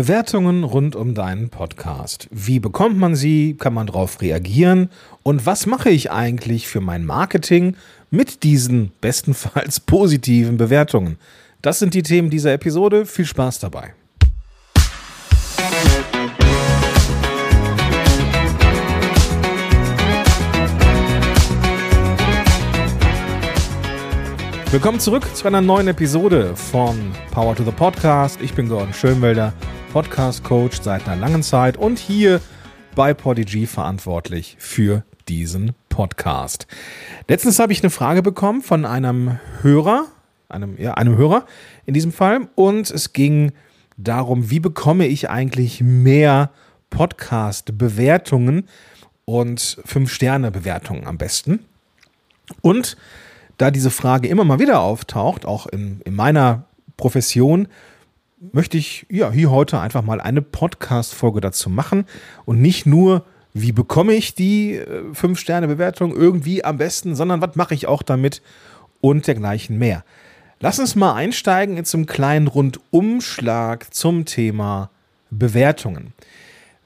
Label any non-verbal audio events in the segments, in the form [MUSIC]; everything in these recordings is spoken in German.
Bewertungen rund um deinen Podcast. Wie bekommt man sie? Kann man darauf reagieren? Und was mache ich eigentlich für mein Marketing mit diesen bestenfalls [LAUGHS] positiven Bewertungen? Das sind die Themen dieser Episode. Viel Spaß dabei. Willkommen zurück zu einer neuen Episode von Power to the Podcast. Ich bin Gordon Schönwelder, Podcast Coach seit einer langen Zeit und hier bei Podigy verantwortlich für diesen Podcast. Letztens habe ich eine Frage bekommen von einem Hörer, einem, ja, einem Hörer in diesem Fall, und es ging darum, wie bekomme ich eigentlich mehr Podcast-Bewertungen und Fünf-Sterne-Bewertungen am besten. Und da diese Frage immer mal wieder auftaucht, auch in, in meiner Profession, möchte ich ja hier heute einfach mal eine Podcast-Folge dazu machen und nicht nur, wie bekomme ich die 5-Sterne-Bewertung äh, irgendwie am besten, sondern was mache ich auch damit und dergleichen mehr. Lass uns mal einsteigen in zum kleinen Rundumschlag zum Thema Bewertungen.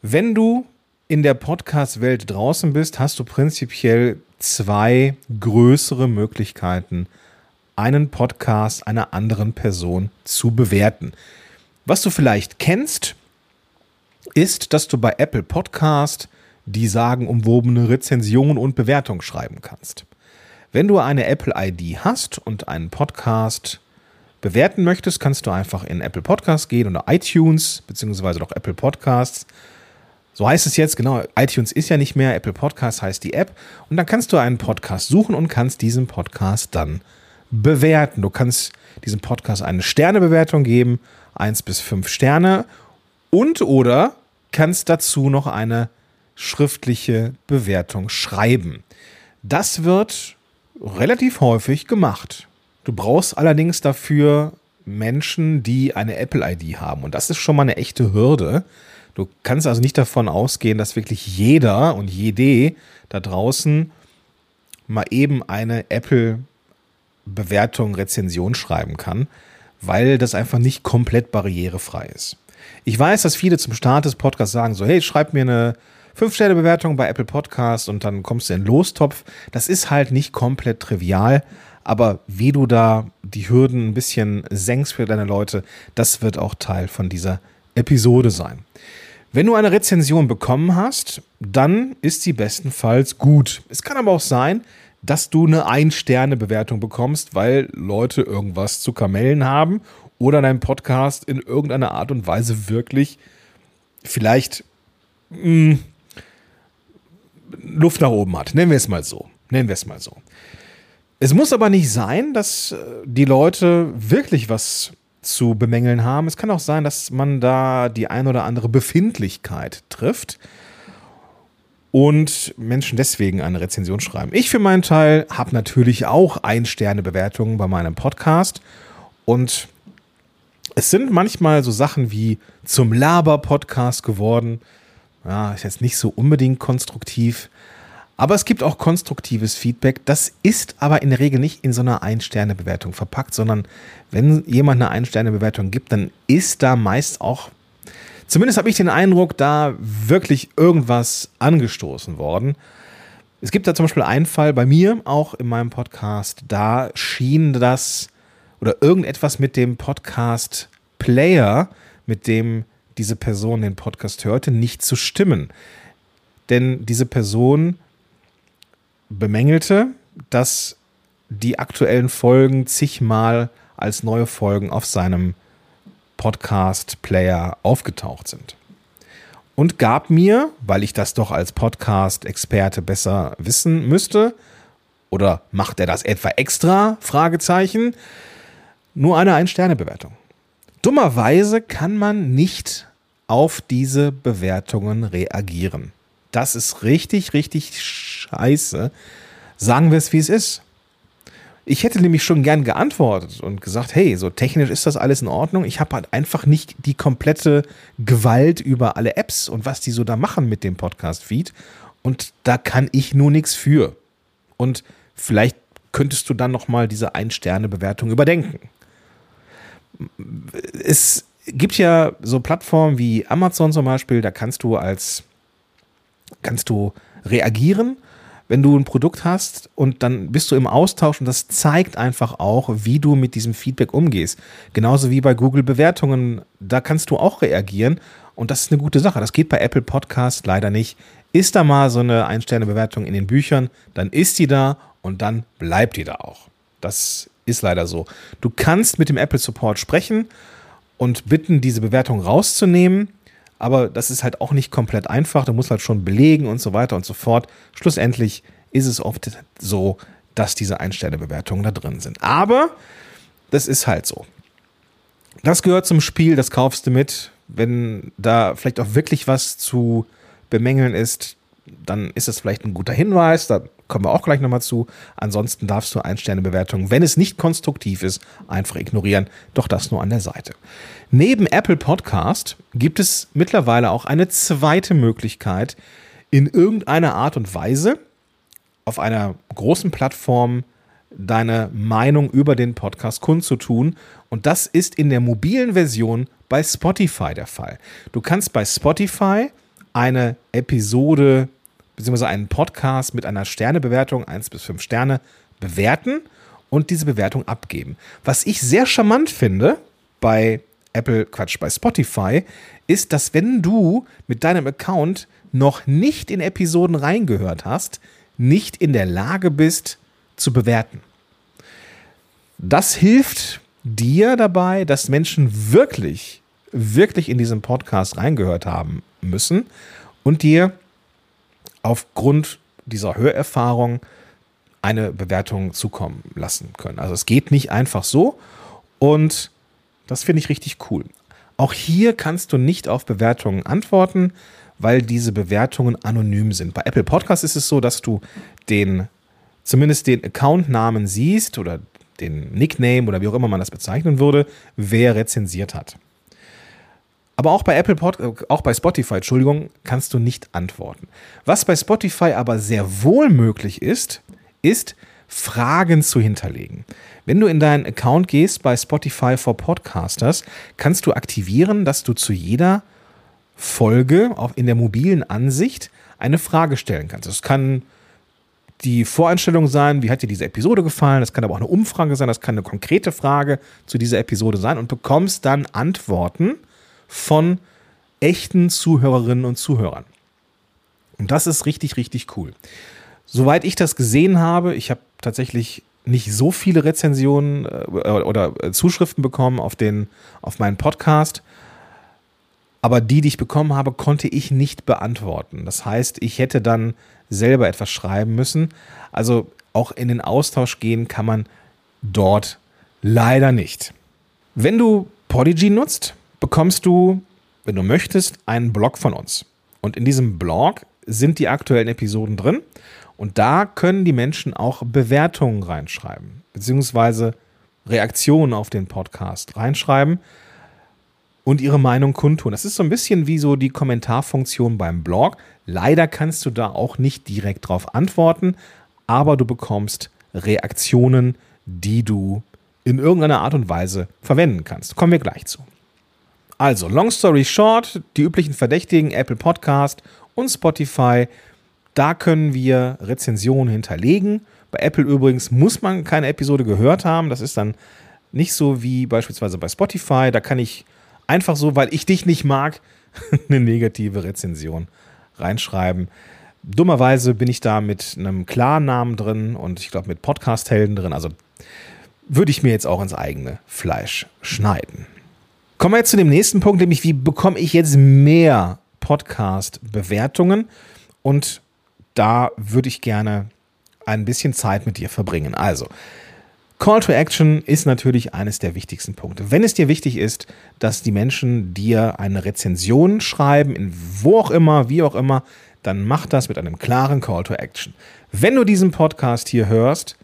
Wenn du in der Podcast-Welt draußen bist, hast du prinzipiell zwei größere Möglichkeiten, einen Podcast einer anderen Person zu bewerten. Was du vielleicht kennst, ist, dass du bei Apple Podcast die sagenumwobene Rezension und Bewertung schreiben kannst. Wenn du eine Apple ID hast und einen Podcast bewerten möchtest, kannst du einfach in Apple Podcast gehen oder iTunes, beziehungsweise doch Apple Podcasts so heißt es jetzt, genau, iTunes ist ja nicht mehr, Apple Podcast heißt die App. Und dann kannst du einen Podcast suchen und kannst diesen Podcast dann bewerten. Du kannst diesem Podcast eine Sternebewertung geben, eins bis fünf Sterne. Und oder kannst dazu noch eine schriftliche Bewertung schreiben. Das wird relativ häufig gemacht. Du brauchst allerdings dafür Menschen, die eine Apple-ID haben. Und das ist schon mal eine echte Hürde. Du kannst also nicht davon ausgehen, dass wirklich jeder und jede da draußen mal eben eine Apple-Bewertung, Rezension schreiben kann, weil das einfach nicht komplett barrierefrei ist. Ich weiß, dass viele zum Start des Podcasts sagen so, hey, schreib mir eine 5-Sterne-Bewertung bei Apple Podcast und dann kommst du in den Lostopf. Das ist halt nicht komplett trivial, aber wie du da die Hürden ein bisschen senkst für deine Leute, das wird auch Teil von dieser Episode sein. Wenn du eine Rezension bekommen hast, dann ist sie bestenfalls gut. Es kann aber auch sein, dass du eine Ein-Sterne-Bewertung bekommst, weil Leute irgendwas zu Kamellen haben oder dein Podcast in irgendeiner Art und Weise wirklich vielleicht mh, hm, Luft nach oben hat. Nennen wir es mal so. Nennen wir es mal so. Es muss aber nicht sein, dass äh, die Leute wirklich was zu bemängeln haben. Es kann auch sein, dass man da die ein oder andere Befindlichkeit trifft und Menschen deswegen eine Rezension schreiben. Ich für meinen Teil habe natürlich auch Ein-Sterne-Bewertungen bei meinem Podcast und es sind manchmal so Sachen wie zum Laber-Podcast geworden. Ja, ist jetzt nicht so unbedingt konstruktiv. Aber es gibt auch konstruktives Feedback. Das ist aber in der Regel nicht in so einer Ein-Sterne-Bewertung verpackt, sondern wenn jemand eine Ein-Sterne-Bewertung gibt, dann ist da meist auch, zumindest habe ich den Eindruck, da wirklich irgendwas angestoßen worden. Es gibt da zum Beispiel einen Fall bei mir, auch in meinem Podcast, da schien das oder irgendetwas mit dem Podcast-Player, mit dem diese Person den Podcast hörte, nicht zu stimmen. Denn diese Person bemängelte, dass die aktuellen Folgen zigmal als neue Folgen auf seinem Podcast-Player aufgetaucht sind. Und gab mir, weil ich das doch als Podcast-Experte besser wissen müsste, oder macht er das etwa extra? Fragezeichen. Nur eine Ein-Sterne-Bewertung. Dummerweise kann man nicht auf diese Bewertungen reagieren. Das ist richtig, richtig scheiße. Sagen wir es, wie es ist. Ich hätte nämlich schon gern geantwortet und gesagt, hey, so technisch ist das alles in Ordnung. Ich habe halt einfach nicht die komplette Gewalt über alle Apps und was die so da machen mit dem Podcast-Feed. Und da kann ich nur nichts für. Und vielleicht könntest du dann noch mal diese Ein-Sterne-Bewertung überdenken. Es gibt ja so Plattformen wie Amazon zum Beispiel, da kannst du als kannst du reagieren, wenn du ein Produkt hast und dann bist du im Austausch und das zeigt einfach auch, wie du mit diesem Feedback umgehst. Genauso wie bei Google Bewertungen, da kannst du auch reagieren und das ist eine gute Sache. Das geht bei Apple Podcast leider nicht. Ist da mal so eine Ein-Sterne-Bewertung in den Büchern, dann ist die da und dann bleibt die da auch. Das ist leider so. Du kannst mit dem Apple Support sprechen und bitten, diese Bewertung rauszunehmen. Aber das ist halt auch nicht komplett einfach. Du musst halt schon belegen und so weiter und so fort. Schlussendlich ist es oft so, dass diese Ein-Sterne-Bewertungen da drin sind. Aber das ist halt so. Das gehört zum Spiel, das kaufst du mit. Wenn da vielleicht auch wirklich was zu bemängeln ist, dann ist es vielleicht ein guter Hinweis. Da kommen wir auch gleich nochmal zu. Ansonsten darfst du Ein-Sterne-Bewertungen, wenn es nicht konstruktiv ist, einfach ignorieren. Doch das nur an der Seite. Neben Apple Podcast gibt es mittlerweile auch eine zweite Möglichkeit, in irgendeiner Art und Weise auf einer großen Plattform deine Meinung über den Podcast kundzutun. Und das ist in der mobilen Version bei Spotify der Fall. Du kannst bei Spotify eine Episode bzw. einen Podcast mit einer Sternebewertung 1 bis 5 Sterne bewerten und diese Bewertung abgeben. Was ich sehr charmant finde bei Apple, Quatsch, bei Spotify, ist, dass wenn du mit deinem Account noch nicht in Episoden reingehört hast, nicht in der Lage bist zu bewerten. Das hilft dir dabei, dass Menschen wirklich, wirklich in diesen Podcast reingehört haben müssen und dir aufgrund dieser Hörerfahrung eine Bewertung zukommen lassen können. Also es geht nicht einfach so und das finde ich richtig cool. Auch hier kannst du nicht auf Bewertungen antworten, weil diese Bewertungen anonym sind. Bei Apple Podcasts ist es so, dass du den zumindest den Accountnamen siehst oder den Nickname oder wie auch immer man das bezeichnen würde, wer rezensiert hat. Aber auch bei Apple Pod, auch bei Spotify, Entschuldigung, kannst du nicht antworten. Was bei Spotify aber sehr wohl möglich ist, ist Fragen zu hinterlegen. Wenn du in deinen Account gehst bei Spotify for Podcasters, kannst du aktivieren, dass du zu jeder Folge auch in der mobilen Ansicht eine Frage stellen kannst. Das kann die Voreinstellung sein, wie hat dir diese Episode gefallen? Das kann aber auch eine Umfrage sein, das kann eine konkrete Frage zu dieser Episode sein und bekommst dann Antworten von echten Zuhörerinnen und Zuhörern. Und das ist richtig, richtig cool. Soweit ich das gesehen habe, ich habe tatsächlich nicht so viele Rezensionen äh, oder äh, Zuschriften bekommen auf, den, auf meinen Podcast. Aber die, die ich bekommen habe, konnte ich nicht beantworten. Das heißt, ich hätte dann selber etwas schreiben müssen. Also auch in den Austausch gehen kann man dort leider nicht. Wenn du Podigy nutzt, bekommst du, wenn du möchtest, einen Blog von uns. Und in diesem Blog sind die aktuellen Episoden drin. Und da können die Menschen auch Bewertungen reinschreiben, beziehungsweise Reaktionen auf den Podcast reinschreiben und ihre Meinung kundtun. Das ist so ein bisschen wie so die Kommentarfunktion beim Blog. Leider kannst du da auch nicht direkt drauf antworten, aber du bekommst Reaktionen, die du in irgendeiner Art und Weise verwenden kannst. Kommen wir gleich zu. Also, long story short, die üblichen Verdächtigen, Apple Podcast und Spotify, da können wir Rezensionen hinterlegen. Bei Apple übrigens muss man keine Episode gehört haben. Das ist dann nicht so wie beispielsweise bei Spotify. Da kann ich einfach so, weil ich dich nicht mag, [LAUGHS] eine negative Rezension reinschreiben. Dummerweise bin ich da mit einem Klarnamen drin und ich glaube mit Podcast-Helden drin. Also würde ich mir jetzt auch ins eigene Fleisch schneiden. Kommen wir jetzt zu dem nächsten Punkt, nämlich wie bekomme ich jetzt mehr Podcast-Bewertungen? Und da würde ich gerne ein bisschen Zeit mit dir verbringen. Also, Call to Action ist natürlich eines der wichtigsten Punkte. Wenn es dir wichtig ist, dass die Menschen dir eine Rezension schreiben, in wo auch immer, wie auch immer, dann mach das mit einem klaren Call to Action. Wenn du diesen Podcast hier hörst,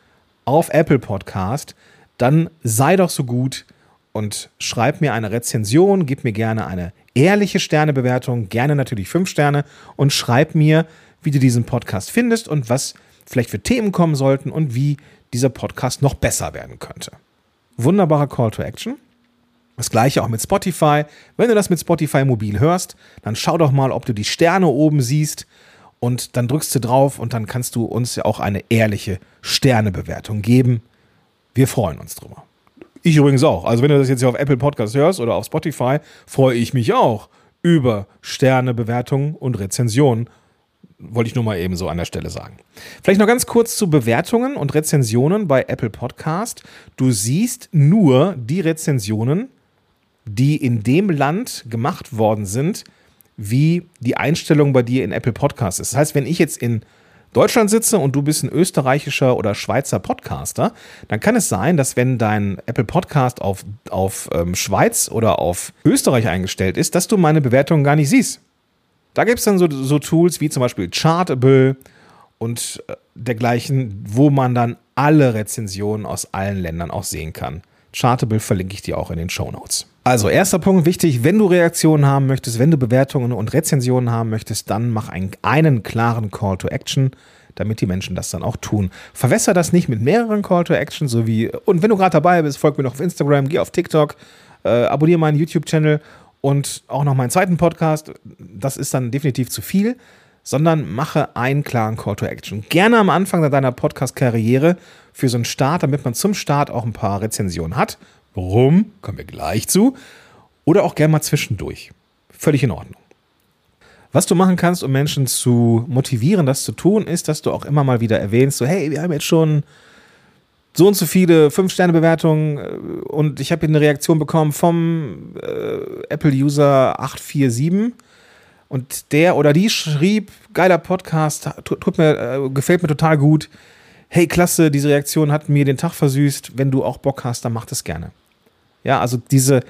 auf Apple Podcast, dann sei doch so gut, und schreib mir eine Rezension, gib mir gerne eine ehrliche Sternebewertung, gerne natürlich fünf Sterne und schreib mir, wie du diesen Podcast findest und was vielleicht für Themen kommen sollten und wie dieser Podcast noch besser werden könnte. Wunderbarer Call to Action. Das gleiche auch mit Spotify. Wenn du das mit Spotify mobil hörst, dann schau doch mal, ob du die Sterne oben siehst und dann drückst du drauf und dann kannst du uns ja auch eine ehrliche Sternebewertung geben. Wir freuen uns drüber. Ich übrigens auch. Also wenn du das jetzt hier auf Apple Podcast hörst oder auf Spotify, freue ich mich auch über Sternebewertungen und Rezensionen. Wollte ich nur mal eben so an der Stelle sagen. Vielleicht noch ganz kurz zu Bewertungen und Rezensionen bei Apple Podcast. Du siehst nur die Rezensionen, die in dem Land gemacht worden sind, wie die Einstellung bei dir in Apple Podcasts ist. Das heißt, wenn ich jetzt in Deutschland sitze und du bist ein österreichischer oder Schweizer Podcaster, dann kann es sein, dass wenn dein Apple Podcast auf, auf ähm, Schweiz oder auf Österreich eingestellt ist, dass du meine Bewertungen gar nicht siehst. Da gibt es dann so, so Tools wie zum Beispiel Chartable und äh, dergleichen, wo man dann alle Rezensionen aus allen Ländern auch sehen kann. Chartable verlinke ich dir auch in den Show Notes. Also, erster Punkt wichtig, wenn du Reaktionen haben möchtest, wenn du Bewertungen und Rezensionen haben möchtest, dann mach einen, einen klaren Call to Action, damit die Menschen das dann auch tun. Verwässer das nicht mit mehreren Call to Action, so wie, und wenn du gerade dabei bist, folg mir noch auf Instagram, geh auf TikTok, äh, abonniere meinen YouTube-Channel und auch noch meinen zweiten Podcast. Das ist dann definitiv zu viel, sondern mache einen klaren Call to Action. Gerne am Anfang deiner Podcast-Karriere für so einen Start, damit man zum Start auch ein paar Rezensionen hat. Warum? Kommen wir gleich zu. Oder auch gerne mal zwischendurch. Völlig in Ordnung. Was du machen kannst, um Menschen zu motivieren, das zu tun, ist, dass du auch immer mal wieder erwähnst, so, hey, wir haben jetzt schon so und so viele 5-Sterne-Bewertungen äh, und ich habe hier eine Reaktion bekommen vom äh, Apple-User 847 und der oder die schrieb, geiler Podcast, tut mir, äh, gefällt mir total gut hey, klasse, diese Reaktion hat mir den Tag versüßt, wenn du auch Bock hast, dann mach das gerne. Ja, also diese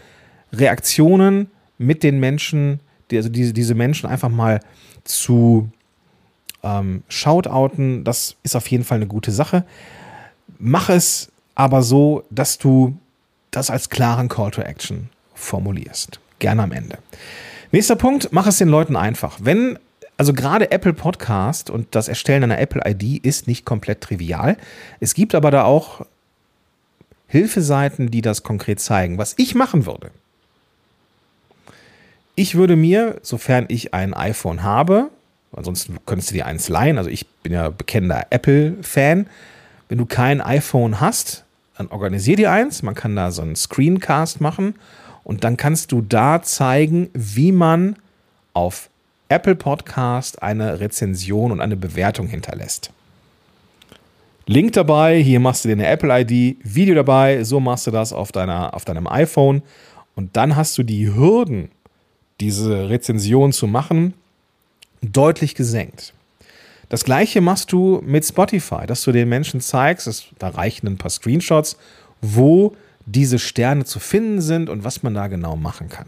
Reaktionen mit den Menschen, die, also diese, diese Menschen einfach mal zu ähm, shoutouten, das ist auf jeden Fall eine gute Sache. Mach es aber so, dass du das als klaren Call to Action formulierst. Gerne am Ende. Nächster Punkt, mach es den Leuten einfach. Wenn also gerade Apple Podcast und das Erstellen einer Apple ID ist nicht komplett trivial. Es gibt aber da auch Hilfeseiten, die das konkret zeigen. Was ich machen würde, ich würde mir, sofern ich ein iPhone habe, ansonsten könntest du dir eins leihen, also ich bin ja bekennender Apple-Fan, wenn du kein iPhone hast, dann organisier dir eins, man kann da so einen Screencast machen und dann kannst du da zeigen, wie man auf Apple Podcast eine Rezension und eine Bewertung hinterlässt. Link dabei, hier machst du dir eine Apple ID, Video dabei, so machst du das auf, deiner, auf deinem iPhone und dann hast du die Hürden, diese Rezension zu machen, deutlich gesenkt. Das gleiche machst du mit Spotify, dass du den Menschen zeigst, da reichen ein paar Screenshots, wo diese Sterne zu finden sind und was man da genau machen kann.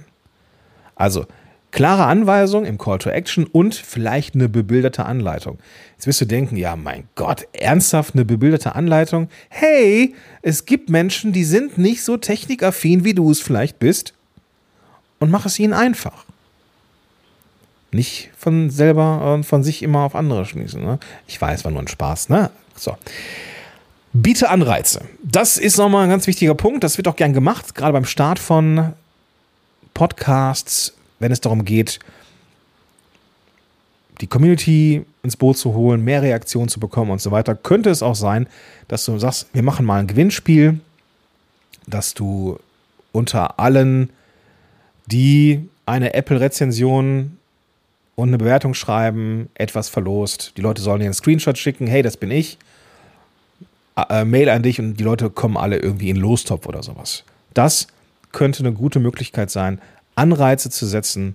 Also Klare Anweisung im Call to Action und vielleicht eine bebilderte Anleitung. Jetzt wirst du denken, ja, mein Gott, ernsthaft eine bebilderte Anleitung? Hey, es gibt Menschen, die sind nicht so technikaffin, wie du es vielleicht bist. Und mach es ihnen einfach. Nicht von selber und von sich immer auf andere schließen. Ne? Ich weiß, war nur ein Spaß, ne? So. Biete Anreize. Das ist nochmal ein ganz wichtiger Punkt. Das wird auch gern gemacht, gerade beim Start von Podcasts, wenn es darum geht, die Community ins Boot zu holen, mehr Reaktionen zu bekommen und so weiter, könnte es auch sein, dass du sagst, wir machen mal ein Gewinnspiel, dass du unter allen, die eine Apple-Rezension und eine Bewertung schreiben, etwas verlost. Die Leute sollen dir einen Screenshot schicken, hey, das bin ich. Äh, Mail an dich und die Leute kommen alle irgendwie in Lostopf oder sowas. Das könnte eine gute Möglichkeit sein, Anreize zu setzen,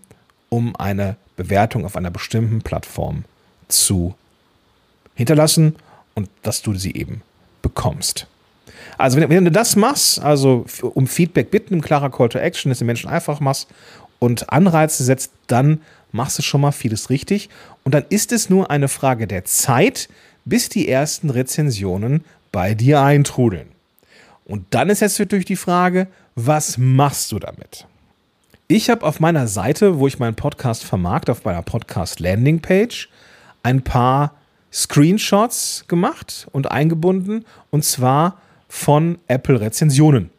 um eine Bewertung auf einer bestimmten Plattform zu hinterlassen und dass du sie eben bekommst. Also wenn, wenn, du das machst, also um Feedback bitten, ein klarer Call to Action, dass die Menschen einfach machst und Anreize setzt, dann machst du schon mal vieles richtig. Und dann ist es nur eine Frage der Zeit, bis die ersten Rezensionen bei dir eintrudeln. Und dann ist jetzt natürlich die Frage, was machst du damit? Ich habe auf meiner Seite, wo ich meinen Podcast vermarkte, auf meiner Podcast Landing Page, ein paar Screenshots gemacht und eingebunden und zwar von Apple Rezensionen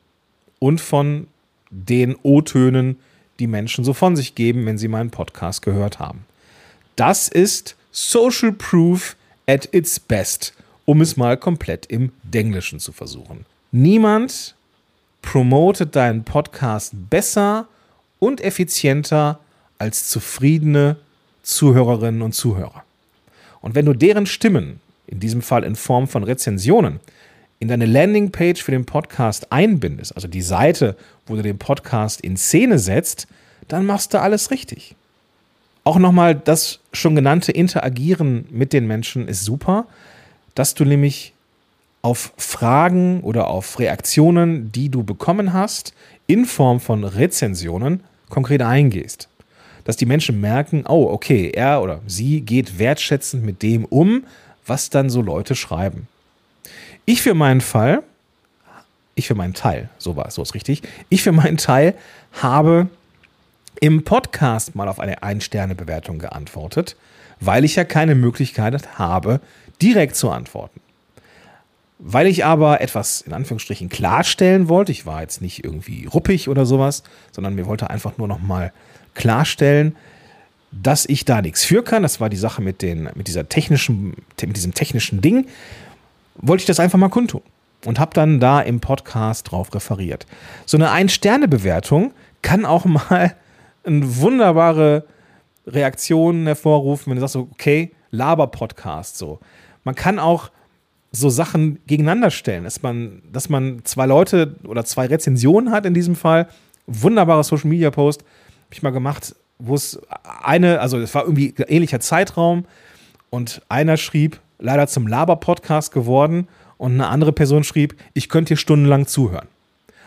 und von den O-Tönen, die Menschen so von sich geben, wenn sie meinen Podcast gehört haben. Das ist Social Proof at its best, um es mal komplett im Denglischen zu versuchen. Niemand promotet deinen Podcast besser und effizienter als zufriedene Zuhörerinnen und Zuhörer. Und wenn du deren Stimmen, in diesem Fall in Form von Rezensionen, in deine Landingpage für den Podcast einbindest, also die Seite, wo du den Podcast in Szene setzt, dann machst du alles richtig. Auch nochmal das schon genannte Interagieren mit den Menschen ist super, dass du nämlich auf Fragen oder auf Reaktionen, die du bekommen hast, in Form von Rezensionen konkret eingehst. Dass die Menschen merken, oh, okay, er oder sie geht wertschätzend mit dem um, was dann so Leute schreiben. Ich für meinen Fall, ich für meinen Teil, so war es, so ist richtig, ich für meinen Teil habe im Podcast mal auf eine Ein-Sterne-Bewertung geantwortet, weil ich ja keine Möglichkeit habe, direkt zu antworten. Weil ich aber etwas in Anführungsstrichen klarstellen wollte, ich war jetzt nicht irgendwie ruppig oder sowas, sondern mir wollte einfach nur noch mal klarstellen, dass ich da nichts für kann. Das war die Sache mit, den, mit, dieser technischen, mit diesem technischen Ding. Wollte ich das einfach mal kundtun und habe dann da im Podcast drauf referiert. So eine Ein-Sterne-Bewertung kann auch mal [LAUGHS] eine wunderbare Reaktion hervorrufen, wenn du sagst, okay, Laber-Podcast so. Man kann auch so Sachen gegeneinander stellen, dass man, dass man zwei Leute oder zwei Rezensionen hat in diesem Fall. Wunderbarer Social Media Post, habe ich mal gemacht, wo es eine, also es war irgendwie ähnlicher Zeitraum und einer schrieb, leider zum Laber-Podcast geworden und eine andere Person schrieb, ich könnte hier stundenlang zuhören.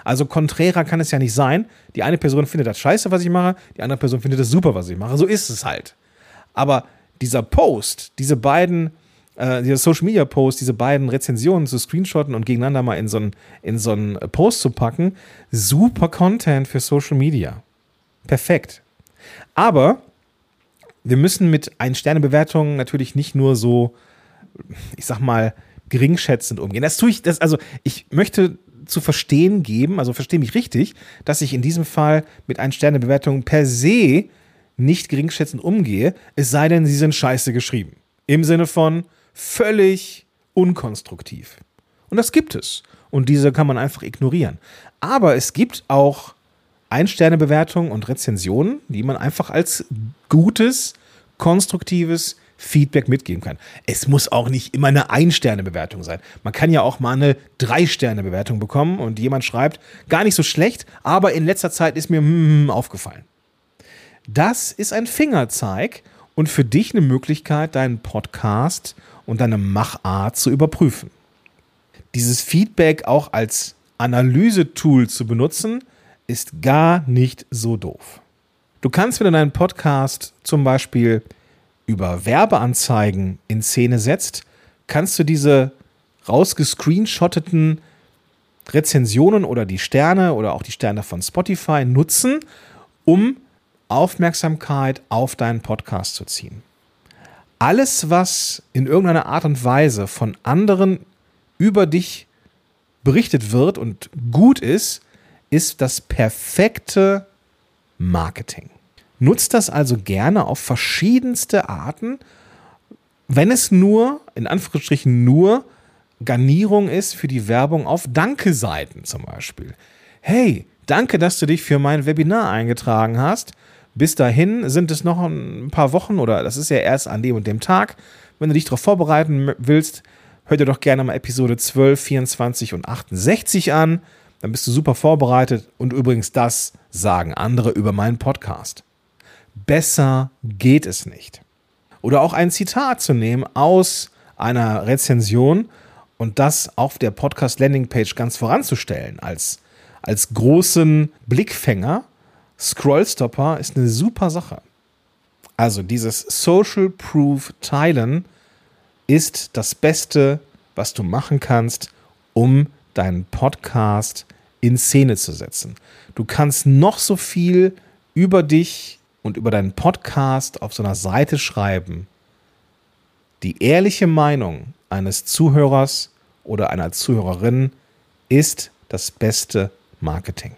Also konträrer kann es ja nicht sein. Die eine Person findet das scheiße, was ich mache, die andere Person findet das super, was ich mache. So ist es halt. Aber dieser Post, diese beiden, äh, dieser Social Media Post, diese beiden Rezensionen zu screenshotten und gegeneinander mal in so einen, in so Post zu packen, super Content für Social Media. Perfekt. Aber wir müssen mit Ein-Sterne-Bewertungen natürlich nicht nur so, ich sag mal, geringschätzend umgehen. Das tue ich, das, also ich möchte zu verstehen geben, also verstehe mich richtig, dass ich in diesem Fall mit Ein-Sterne-Bewertungen per se nicht geringschätzend umgehe, es sei denn, sie sind scheiße geschrieben. Im Sinne von völlig unkonstruktiv. Und das gibt es. Und diese kann man einfach ignorieren. Aber es gibt auch Ein-Sterne-Bewertungen und Rezensionen, die man einfach als gutes, konstruktives Feedback mitgeben kann. Es muss auch nicht immer eine Ein-Sterne-Bewertung sein. Man kann ja auch mal eine Drei-Sterne-Bewertung bekommen und jemand schreibt, gar nicht so schlecht, aber in letzter Zeit ist mir hm, aufgefallen. Das ist ein Fingerzeig und für dich eine Möglichkeit, deinen Podcast und deine Machart zu überprüfen. Dieses Feedback auch als Analysetool zu benutzen, ist gar nicht so doof. Du kannst, wenn du deinen Podcast zum Beispiel über Werbeanzeigen in Szene setzt, kannst du diese rausgescreenshotteten Rezensionen oder die Sterne oder auch die Sterne von Spotify nutzen, um Aufmerksamkeit auf deinen Podcast zu ziehen. Alles, was in irgendeiner Art und Weise von anderen über dich berichtet wird und gut ist, ist das perfekte Marketing. Nutzt das also gerne auf verschiedenste Arten, wenn es nur, in Anführungsstrichen nur, Garnierung ist für die Werbung auf Danke-Seiten zum Beispiel. Hey, danke, dass du dich für mein Webinar eingetragen hast. Bis dahin sind es noch ein paar Wochen oder das ist ja erst an dem und dem Tag. Wenn du dich darauf vorbereiten willst, hör dir doch gerne mal Episode 12, 24 und 68 an. Dann bist du super vorbereitet. Und übrigens, das sagen andere über meinen Podcast. Besser geht es nicht. Oder auch ein Zitat zu nehmen aus einer Rezension und das auf der Podcast Landingpage ganz voranzustellen als, als großen Blickfänger. Scrollstopper ist eine super Sache. Also dieses Social Proof Teilen ist das Beste, was du machen kannst, um deinen Podcast in Szene zu setzen. Du kannst noch so viel über dich und über deinen Podcast auf so einer Seite schreiben, die ehrliche Meinung eines Zuhörers oder einer Zuhörerin ist das beste Marketing.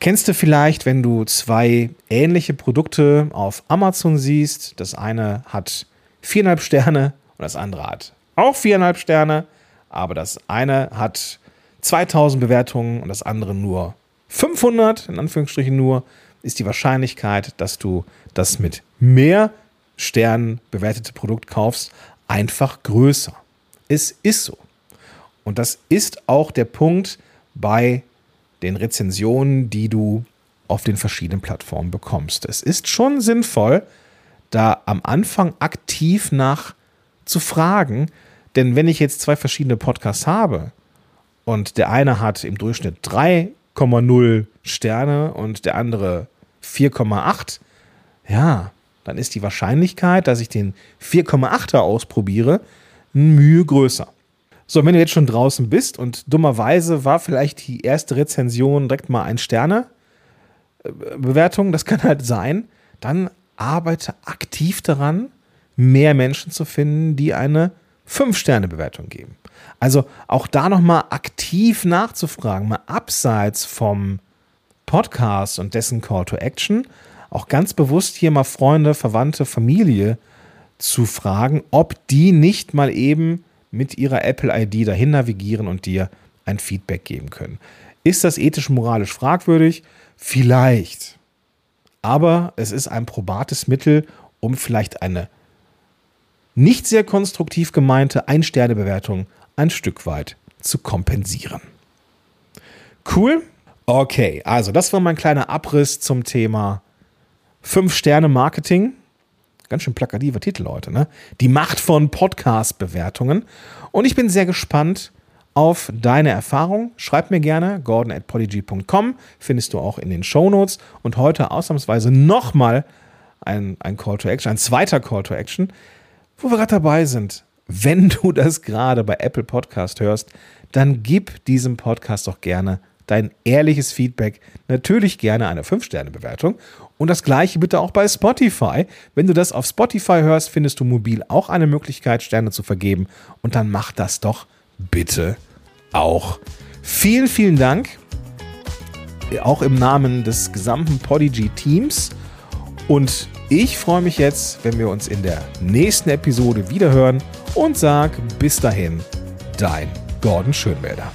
Kennst du vielleicht, wenn du zwei ähnliche Produkte auf Amazon siehst? Das eine hat viereinhalb Sterne und das andere hat auch viereinhalb Sterne, aber das eine hat 2000 Bewertungen und das andere nur 500, in Anführungsstrichen nur, ist die Wahrscheinlichkeit, dass du das mit mehr Sternen bewertete Produkt kaufst, einfach größer. Es ist so. Und das ist auch der Punkt bei den Rezensionen, die du auf den verschiedenen Plattformen bekommst. Es ist schon sinnvoll, da am Anfang aktiv nach zu fragen, denn wenn ich jetzt zwei verschiedene Podcasts habe und der eine hat im Durchschnitt 3,0 Sterne und der andere 4,8, ja, dann ist die Wahrscheinlichkeit, dass ich den 4,8er ausprobiere, Mühe größer. So, wenn du jetzt schon draußen bist und dummerweise war vielleicht die erste Rezension direkt mal ein Sterne äh, Bewertung, das kann halt sein, dann arbeite aktiv daran, mehr Menschen zu finden, die eine 5-Sterne-Bewertung geben. Also auch da nochmal aktiv nachzufragen, mal abseits vom Podcast und dessen Call to Action, auch ganz bewusst hier mal Freunde, Verwandte, Familie zu fragen, ob die nicht mal eben mit ihrer Apple-ID dahin navigieren und dir ein Feedback geben können. Ist das ethisch-moralisch fragwürdig? Vielleicht. Aber es ist ein probates Mittel, um vielleicht eine nicht sehr konstruktiv gemeinte Ein-Sterne-Bewertung ein Stück weit zu kompensieren. Cool? Okay, also das war mein kleiner Abriss zum Thema 5-Sterne-Marketing. Ganz schön plakativer Titel heute, ne? Die Macht von Podcast-Bewertungen. Und ich bin sehr gespannt auf deine Erfahrung. Schreib mir gerne gordon at polyg.com, findest du auch in den Show Notes. Und heute ausnahmsweise nochmal ein, ein Call to Action, ein zweiter Call to Action, wo wir gerade dabei sind. Wenn du das gerade bei Apple Podcast hörst, dann gib diesem Podcast doch gerne dein ehrliches Feedback, natürlich gerne eine 5-Sterne-Bewertung. Und das gleiche bitte auch bei Spotify. Wenn du das auf Spotify hörst, findest du mobil auch eine Möglichkeit, Sterne zu vergeben. Und dann mach das doch bitte auch. Vielen, vielen Dank. Auch im Namen des gesamten Podigy-Teams. Und ich freue mich jetzt, wenn wir uns in der nächsten Episode wiederhören und sag bis dahin, dein Gordon Schönwälder.